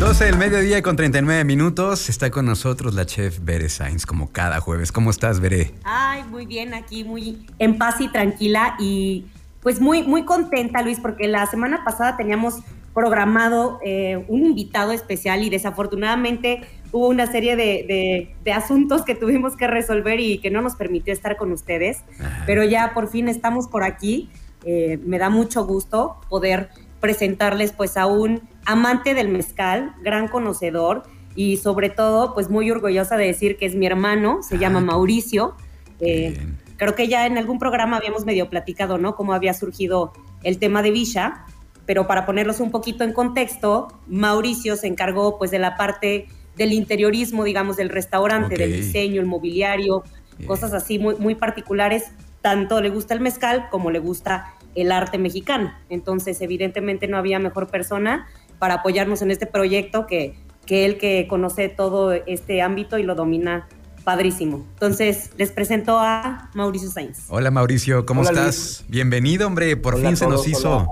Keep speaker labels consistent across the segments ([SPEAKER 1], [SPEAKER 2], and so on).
[SPEAKER 1] 12 del mediodía con 39 minutos. Está con nosotros la chef Bere Sainz, como cada jueves. ¿Cómo estás, Bere?
[SPEAKER 2] Ay, muy bien, aquí muy en paz y tranquila y pues muy, muy contenta, Luis, porque la semana pasada teníamos programado eh, un invitado especial y desafortunadamente hubo una serie de, asuntos que tuvimos que resolver y que no nos permitió estar con ustedes, pero ya por fin estamos por aquí. Eh, me da mucho gusto poder presentarles pues a un amante del mezcal, gran conocedor y sobre todo pues muy orgullosa de decir que es mi hermano, se llama Mauricio. Eh, creo que ya en algún programa habíamos medio platicado, ¿no? Cómo había surgido el tema de Villa, pero para ponerlos un poquito en contexto, Mauricio se encargó pues de la parte del interiorismo, digamos, del restaurante, del diseño, el mobiliario, cosas así muy, muy particulares. Tanto le gusta el mezcal como le gusta el arte mexicano. Entonces, evidentemente no había mejor persona para apoyarnos en este proyecto que, que él que conoce todo este ámbito y lo domina padrísimo. Entonces, les presento a Mauricio Sainz.
[SPEAKER 1] Hola Mauricio, ¿cómo estás? Bienvenido, hombre, por fin se nos hizo.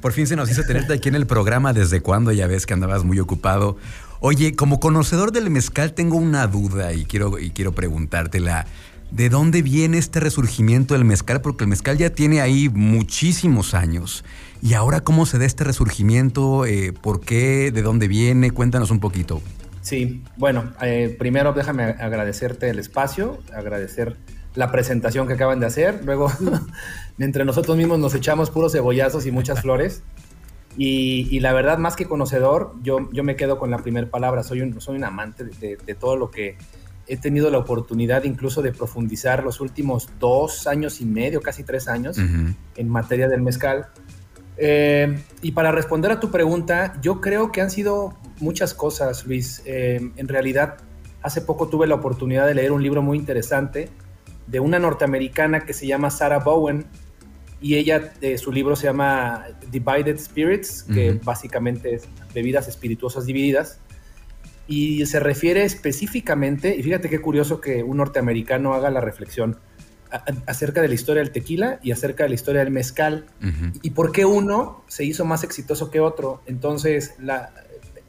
[SPEAKER 1] Por fin se nos hizo tenerte aquí en el programa. ¿Desde cuándo? Ya ves que andabas muy ocupado. Oye, como conocedor del mezcal tengo una duda y quiero, y quiero preguntártela. ¿De dónde viene este resurgimiento del mezcal? Porque el mezcal ya tiene ahí muchísimos años. ¿Y ahora cómo se da este resurgimiento? Eh, ¿Por qué? ¿De dónde viene? Cuéntanos un poquito.
[SPEAKER 3] Sí, bueno, eh, primero déjame agradecerte el espacio, agradecer la presentación que acaban de hacer. Luego, entre nosotros mismos nos echamos puros cebollazos y muchas flores. Y, la verdad, más que conocedor, yo, yo me quedo con la primera palabra. Soy un, soy un amante de, de todo lo que he tenido la oportunidad incluso de profundizar los últimos dos años y medio, casi tres años, en materia del mezcal. Eh, y para responder a tu pregunta, yo creo que han sido muchas cosas, Luis. Eh, en realidad, hace poco tuve la oportunidad de leer un libro muy interesante de una norteamericana que se llama Sarah Bowen, y ella, de su libro se llama Divided Spirits, que básicamente es bebidas espirituosas divididas y se refiere específicamente, y fíjate qué curioso que un norteamericano haga la reflexión acerca de la historia del tequila y acerca de la historia del mezcal y por qué uno se hizo más exitoso que otro. Entonces, la,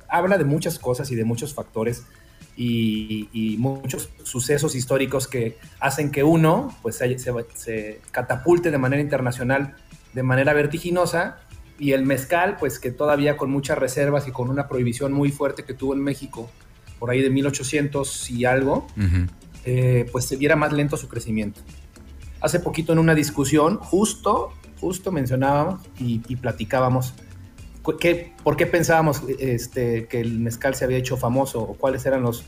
[SPEAKER 3] habla de muchas cosas y de muchos factores y, muchos sucesos históricos que hacen que uno pues, se, se catapulte de manera internacional de manera vertiginosa y el mezcal, pues que todavía con muchas reservas y con una prohibición muy fuerte que tuvo en México, por ahí de 1800 y algo, eh, pues se viera más lento su crecimiento. Hace poquito en una discusión, justo, justo mencionábamos y, platicábamos ¿Qué, ¿Por qué pensábamos este, que el mezcal se había hecho famoso? ¿O cuáles eran los...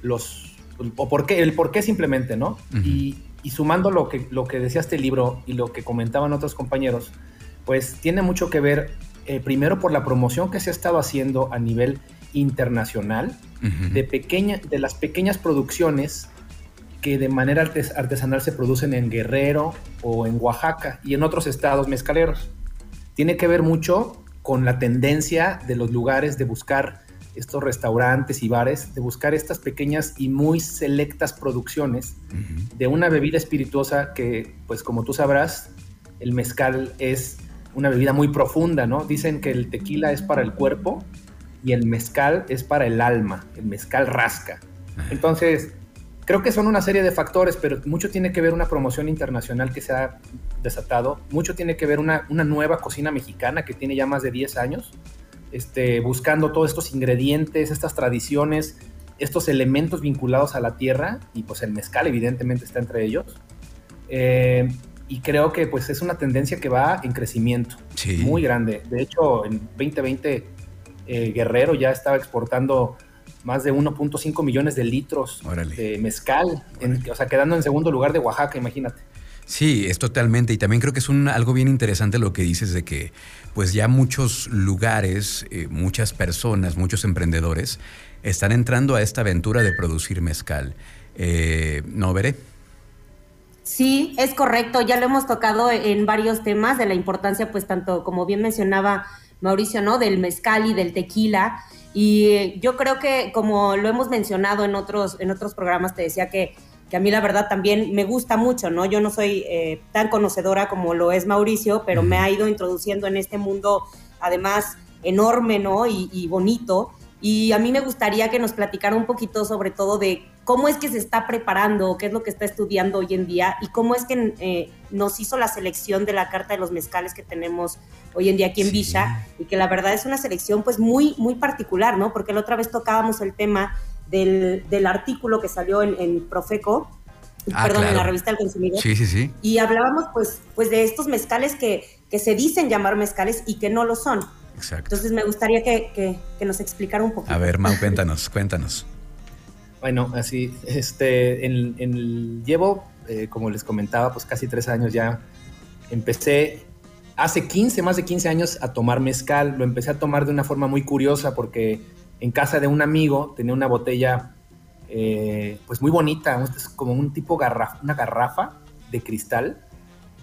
[SPEAKER 3] los o por qué, el por qué simplemente, ¿no? y, y, sumando lo que, lo que decía este libro y lo que comentaban otros compañeros, pues tiene mucho que ver, eh, primero por la promoción que se ha estado haciendo a nivel internacional de, pequeña, de las pequeñas producciones que de manera artesanal se producen en Guerrero o en Oaxaca y en otros estados mezcaleros. Tiene que ver mucho con la tendencia de los lugares de buscar estos restaurantes y bares, de buscar estas pequeñas y muy selectas producciones de una bebida espirituosa que, pues como tú sabrás, el mezcal es una bebida muy profunda, ¿no? Dicen que el tequila es para el cuerpo y el mezcal es para el alma, el mezcal rasca. Entonces, creo que son una serie de factores, pero mucho tiene que ver una promoción internacional que se ha desatado, mucho tiene que ver una, una nueva cocina mexicana que tiene ya más de 10 años, este, buscando todos estos ingredientes, estas tradiciones, estos elementos vinculados a la tierra, y pues el mezcal evidentemente está entre ellos. Eh, y creo que pues es una tendencia que va en crecimiento muy grande. De hecho, en 2020 eh, Guerrero ya estaba exportando más de 1.5 millones de litros de mezcal, o sea, quedando en segundo lugar de Oaxaca, imagínate.
[SPEAKER 1] Sí, es totalmente. Y también creo que es un, algo bien interesante lo que dices de que pues ya muchos lugares, eh, muchas personas, muchos emprendedores están entrando a esta aventura de producir mezcal. Eh, ¿No veré?
[SPEAKER 2] Sí, es correcto. Ya lo hemos tocado en varios temas de la importancia, pues tanto como bien mencionaba Mauricio, ¿no? Del mezcal y del tequila. Y yo creo que como lo hemos mencionado en otros, en otros programas, te decía que, que a mí la verdad también me gusta mucho, ¿no? Yo no soy eh, tan conocedora como lo es Mauricio, pero me ha ido introduciendo en este mundo, además, enorme, ¿no? Y, y bonito Y a mí me gustaría que nos platicara un poquito sobre todo de cómo es que se está preparando, qué es lo que está estudiando hoy en día y cómo es que eh, nos hizo la selección de la carta de los mezcales que tenemos hoy en día aquí en Villa y que la verdad es una selección pues muy, muy particular, ¿no? Porque la otra vez tocábamos el tema del, del artículo que salió en, Profeco, ah, perdón, en la revista del consumidor.
[SPEAKER 1] Sí, sí, sí.
[SPEAKER 2] Y hablábamos pues, pues de estos mezcales que, que se dicen llamar mezcales y que no lo son. Entonces me gustaría que, nos explicara un poquito.
[SPEAKER 1] A ver, Mau, cuéntanos, cuéntanos.
[SPEAKER 3] Bueno, así, este, en, llevo, eh, como les comentaba, pues casi tres años ya. Empecé hace 15, más de 15 años a tomar mezcal. Lo empecé a tomar de una forma muy curiosa porque en casa de un amigo tenía una botella, eh, pues muy bonita, como un tipo garrafa, una garrafa de cristal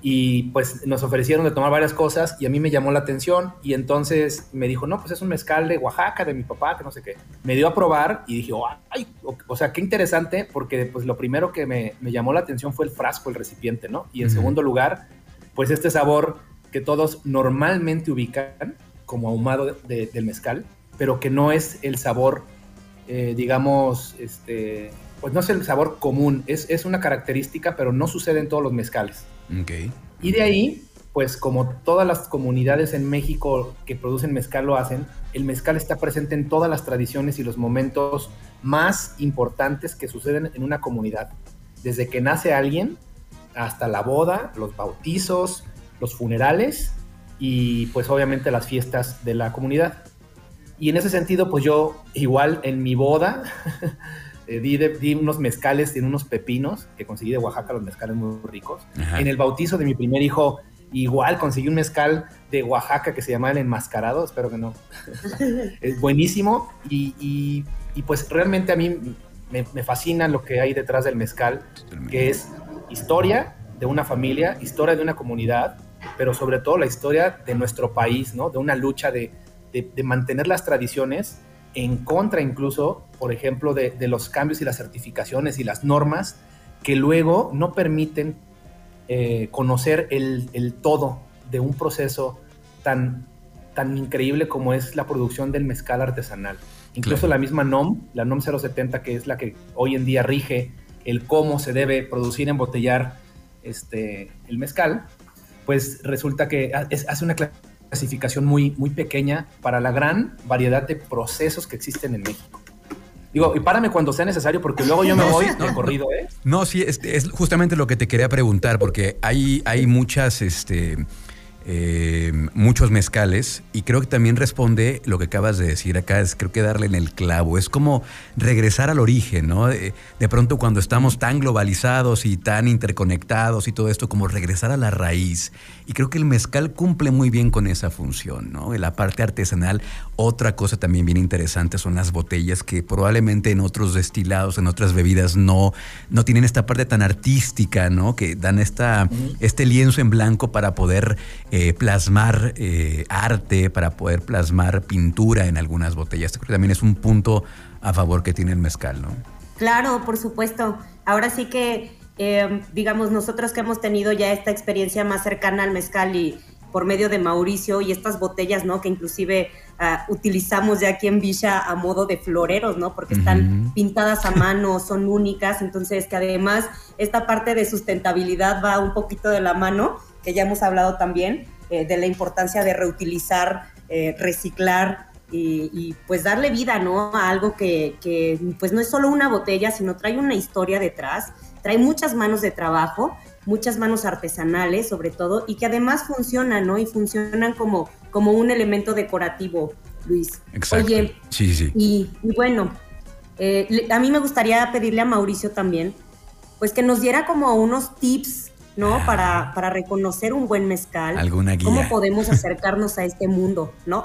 [SPEAKER 3] y pues nos ofrecieron de tomar varias cosas y a mí me llamó la atención y entonces me dijo, no, pues es un mezcal de Oaxaca, de mi papá, que no sé qué. Me dio a probar y dije, ay, o, sea, qué interesante porque pues lo primero que me, llamó la atención fue el frasco, el recipiente, ¿no? Y en segundo lugar, pues este sabor que todos normalmente ubican como ahumado del mezcal, pero que no es el sabor, eh, digamos, este, pues no es el sabor común, es, es una característica, pero no sucede en todos los mezcales. Y de ahí, pues como todas las comunidades en México que producen mezcal lo hacen, el mezcal está presente en todas las tradiciones y los momentos más importantes que suceden en una comunidad. Desde que nace alguien hasta la boda, los bautizos, los funerales y pues obviamente las fiestas de la comunidad. Y en ese sentido, pues yo igual en mi boda Eh, di, unos mezcales, tiene unos pepinos que conseguí de Oaxaca, los mezcales muy ricos. En el bautizo de mi primer hijo, igual conseguí un mezcal de Oaxaca que se llama el enmascarado, espero que no. es buenísimo y, pues realmente a mí me, fascina lo que hay detrás del mezcal, que es historia de una familia, historia de una comunidad, pero sobre todo la historia de nuestro país, ¿no? De una lucha de, de mantener las tradiciones en contra incluso, por ejemplo, de, los cambios y las certificaciones y las normas que luego no permiten eh, conocer el, todo de un proceso tan, tan increíble como es la producción del mezcal artesanal. Incluso la misma NOM, la NOM 070, que es la que hoy en día rige el cómo se debe producir, embotellar este, el mezcal, pues resulta que hace una clasificación muy, muy pequeña para la gran variedad de procesos que existen en México. Digo, y párame cuando sea necesario porque luego yo me voy no, corrido, ¿eh?
[SPEAKER 1] No, sí, es, es, justamente lo que te quería preguntar porque hay, hay muchas, este, eh, muchos mezcales y creo que también responde lo que acabas de decir acá, es creo que darle en el clavo, es como regresar al origen, ¿no? De, pronto cuando estamos tan globalizados y tan interconectados y todo esto, como regresar a la raíz. Y creo que el mezcal cumple muy bien con esa función, ¿no? En la parte artesanal, otra cosa también bien interesante son las botellas que probablemente en otros destilados, en otras bebidas no, no tienen esta parte tan artística, ¿no? Que dan esta, este lienzo en blanco para poder... Eh, plasmar eh, arte, para poder plasmar pintura en algunas botellas. Creo que también es un punto a favor que tiene el mezcal, ¿no?
[SPEAKER 2] Claro, por supuesto. Ahora sí que, eh, digamos, nosotros que hemos tenido ya esta experiencia más cercana al mezcal y por medio de Mauricio y estas botellas, ¿no? Que inclusive ah, utilizamos ya aquí en Villa a modo de floreros, ¿no? Porque están pintadas a mano, son únicas, entonces que además esta parte de sustentabilidad va un poquito de la mano que ya hemos hablado también, eh, de la importancia de reutilizar, eh, reciclar y, pues darle vida, ¿no? A algo que, que, pues no es solo una botella, sino trae una historia detrás, trae muchas manos de trabajo, muchas manos artesanales sobre todo, y que además funcionan, ¿no? Y funcionan como, como un elemento decorativo, Luis.
[SPEAKER 1] Exacto. Oye, sí, sí.
[SPEAKER 2] Y, bueno, eh, a mí me gustaría pedirle a Mauricio también, pues que nos diera como unos tips ¿no? Para, para reconocer un buen mezcal.
[SPEAKER 1] ¿Alguna guía?
[SPEAKER 2] ¿Cómo podemos acercarnos a este mundo, no?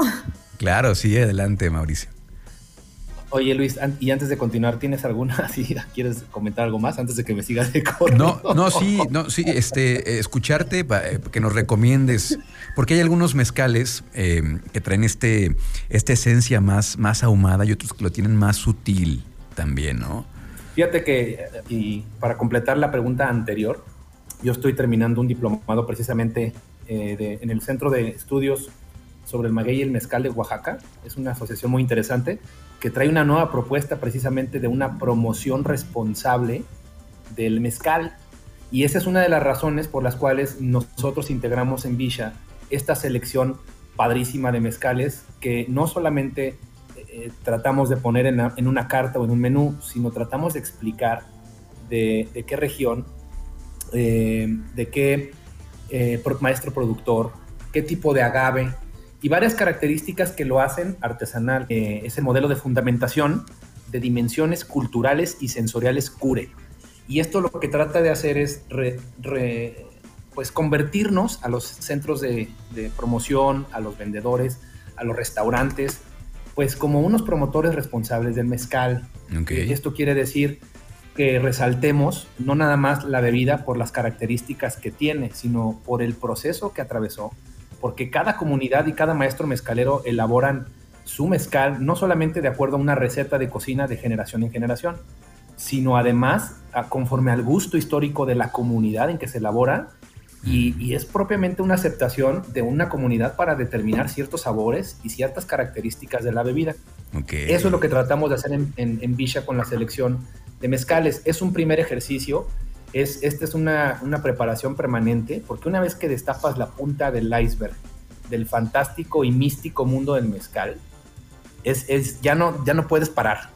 [SPEAKER 1] Claro, sí, adelante, Mauricio.
[SPEAKER 3] Oye, Luis, y antes de continuar, ¿tienes alguna, si quieres comentar algo más antes de que me sigas de
[SPEAKER 1] No, no, sí, no, sí, este, escucharte, eh, que nos recomiendes, porque hay algunos mezcales eh, que traen este, esta esencia más, más ahumada y otros que lo tienen más sutil también, ¿no?
[SPEAKER 3] Fíjate que, y para completar la pregunta anterior, yo estoy terminando un diplomado precisamente eh, en el Centro de Estudios sobre el maguey y el mezcal de Oaxaca. Es una asociación muy interesante que trae una nueva propuesta precisamente de una promoción responsable del mezcal. Y esa es una de las razones por las cuales nosotros integramos en Villa esta selección padrísima de mezcales que no solamente eh, tratamos de poner en, una carta o en un menú, sino tratamos de explicar de, qué región, eh, de qué eh, maestro productor, qué tipo de agave y varias características que lo hacen artesanal. ese modelo de fundamentación de dimensiones culturales y sensoriales cure. Y esto lo que trata de hacer es pues convertirnos a los centros de, promoción, a los vendedores, a los restaurantes, pues como unos promotores responsables del mezcal. Okay. Esto quiere decir que resaltemos no nada más la bebida por las características que tiene, sino por el proceso que atravesó, porque cada comunidad y cada maestro mezcalero elaboran su mezcal no solamente de acuerdo a una receta de cocina de generación en generación, sino además conforme al gusto histórico de la comunidad en que se elabora y, es propiamente una aceptación de una comunidad para determinar ciertos sabores y ciertas características de la bebida. Eso es lo que tratamos de hacer en, en, Villa con la selección de mezcales. Es un primer ejercicio, es, esta es una, una, preparación permanente, porque una vez que destapas la punta del iceberg del fantástico y místico mundo del mezcal, es, es ya, no, ya no puedes parar.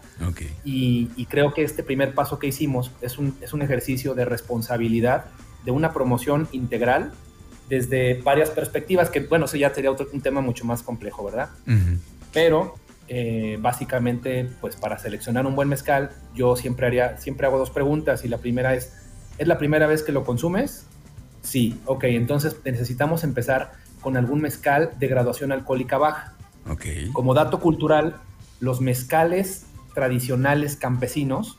[SPEAKER 3] Y, y, creo que este primer paso que hicimos es un, es un ejercicio de responsabilidad de una promoción integral desde varias perspectivas, que bueno, eso ya sería otro, un tema mucho más complejo, ¿verdad? Pero eh, básicamente, pues para seleccionar un buen mezcal, yo siempre, haría, siempre hago dos preguntas y la primera es, ¿es la primera vez que lo consumes? Sí, ok, entonces necesitamos empezar con algún mezcal de graduación alcohólica baja. Okay. Como dato cultural, los mezcales tradicionales campesinos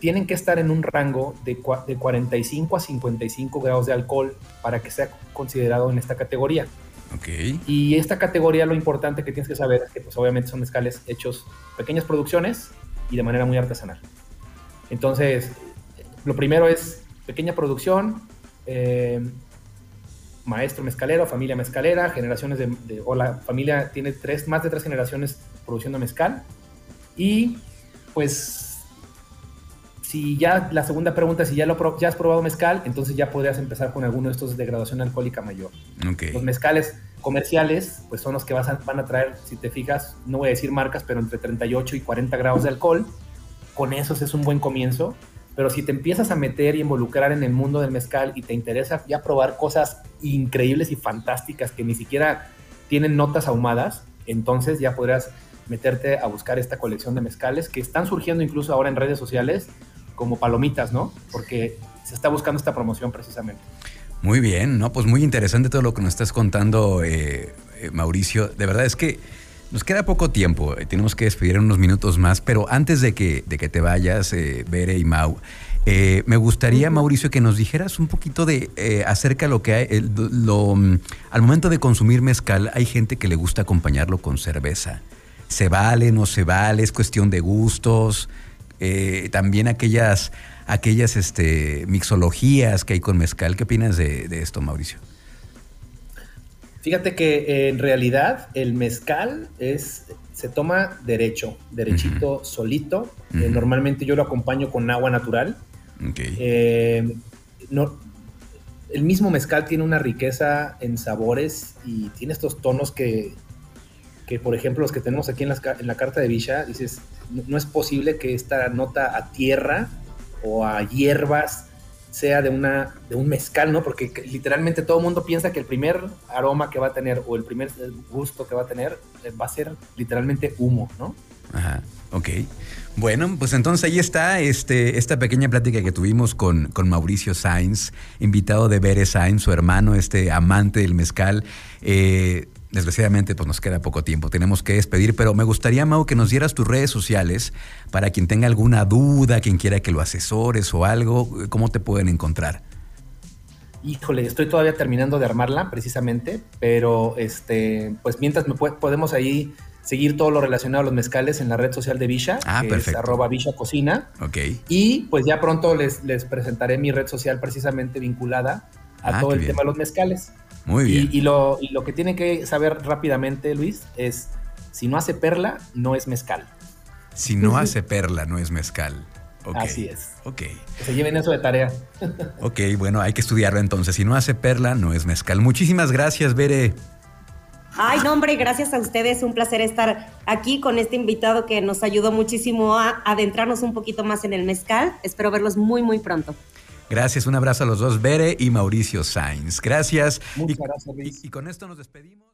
[SPEAKER 3] tienen que estar en un rango de, de 45 a 55 grados de alcohol para que sea considerado en esta categoría. Okay. Y esta categoría lo importante que tienes que saber es que pues obviamente son mezcales hechos pequeñas producciones y de manera muy artesanal. Entonces, lo primero es pequeña producción, eh, maestro mezcalero, familia mezcalera, generaciones de, o la familia tiene tres, más de tres generaciones produciendo mezcal y pues si ya la segunda pregunta, si ya, lo, ya has probado mezcal, entonces ya podrías empezar con alguno de estos de graduación alcohólica mayor. Los mezcales comerciales, pues son los que vas van a traer, si te fijas, no voy a decir marcas, pero entre 38 y 40 grados de alcohol. Con esos es un buen comienzo. Pero si te empiezas a meter y involucrar en el mundo del mezcal y te interesa ya probar cosas increíbles y fantásticas que ni siquiera tienen notas ahumadas, entonces ya podrás meterte a buscar esta colección de mezcales que están surgiendo incluso ahora en redes sociales como palomitas, ¿no? Porque se está buscando esta promoción precisamente.
[SPEAKER 1] Muy bien, ¿no? Pues muy interesante todo lo que nos estás contando, eh, eh, Mauricio. De verdad es que nos queda poco tiempo, eh, tenemos que despedir en unos minutos más, pero antes de que, de que te vayas, Bere y Mau, me gustaría, Mauricio, que nos dijeras un poquito de acerca de lo que hay, lo, mm, al momento de consumir mezcal, hay gente que le gusta acompañarlo con cerveza. ¿Se vale, no se vale? ¿Es cuestión de gustos? Eh, también aquellas, aquellas este, mixologías que hay con mezcal. ¿Qué opinas de, esto, Mauricio?
[SPEAKER 3] Fíjate que en realidad el mezcal es se toma derecho, derechito, solito. Eh, normalmente yo lo acompaño con agua natural. Eh, el mismo mezcal tiene una riqueza en sabores y tiene estos tonos que, que por ejemplo, los que tenemos aquí en, en la carta de Villa, dices, no, es posible que esta nota a tierra o a hierbas sea de, una, de un mezcal, ¿no? Porque literalmente todo el mundo piensa que el primer aroma que va a tener o el primer gusto que va a tener eh, va a ser literalmente humo, ¿no?
[SPEAKER 1] Ajá, ok. Bueno, pues entonces ahí está este, esta pequeña plática que tuvimos con, con Mauricio Sainz, invitado de Bere Sainz, su hermano, este amante del mezcal. Eh, Desgraciadamente, pues nos queda poco tiempo, tenemos que despedir, pero me gustaría, Mau, que nos dieras tus redes sociales para quien tenga alguna duda, quien quiera que lo asesores o algo, ¿cómo te pueden encontrar?
[SPEAKER 3] Híjole, estoy todavía terminando de armarla, precisamente, pero este, pues mientras me podemos ahí seguir todo lo relacionado a los mezcales en la red social de Villa,
[SPEAKER 1] ah, que es
[SPEAKER 3] arroba Villa Cocina.
[SPEAKER 1] Ok.
[SPEAKER 3] Y pues ya pronto les, les presentaré mi red social precisamente vinculada a ah, todo el tema de los mezcales.
[SPEAKER 1] Muy bien.
[SPEAKER 3] Y, lo, y lo que tiene que saber rápidamente, Luis, es si no hace perla, no es mezcal.
[SPEAKER 1] Si no hace perla, no es mezcal.
[SPEAKER 3] Así es.
[SPEAKER 1] Ok.
[SPEAKER 3] Que se lleven eso de tarea.
[SPEAKER 1] ok, bueno, hay que estudiarlo entonces. Si no hace perla, no es mezcal. Muchísimas gracias, Bere.
[SPEAKER 2] Ay, no, hombre, gracias a ustedes. Un placer estar aquí con este invitado que nos ayudó muchísimo a adentrarnos un poquito más en el mezcal. Espero verlos muy, muy pronto.
[SPEAKER 1] Gracias, un abrazo a los dos, Bere y Mauricio Sainz. Gracias.
[SPEAKER 3] Muchas gracias, Luis.
[SPEAKER 1] y con esto nos despedimos.